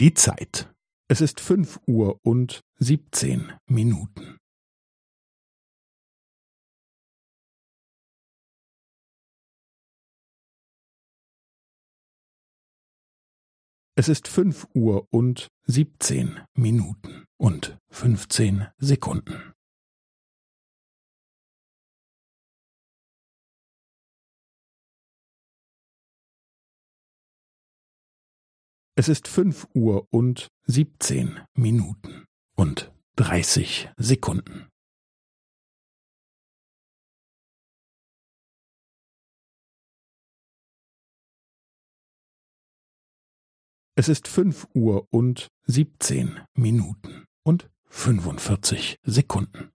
Die Zeit. Es ist fünf Uhr und siebzehn Minuten. Es ist fünf Uhr und siebzehn Minuten und fünfzehn Sekunden. Es ist fünf Uhr und siebzehn Minuten und dreißig Sekunden. Es ist fünf Uhr und siebzehn Minuten und fünfundvierzig Sekunden.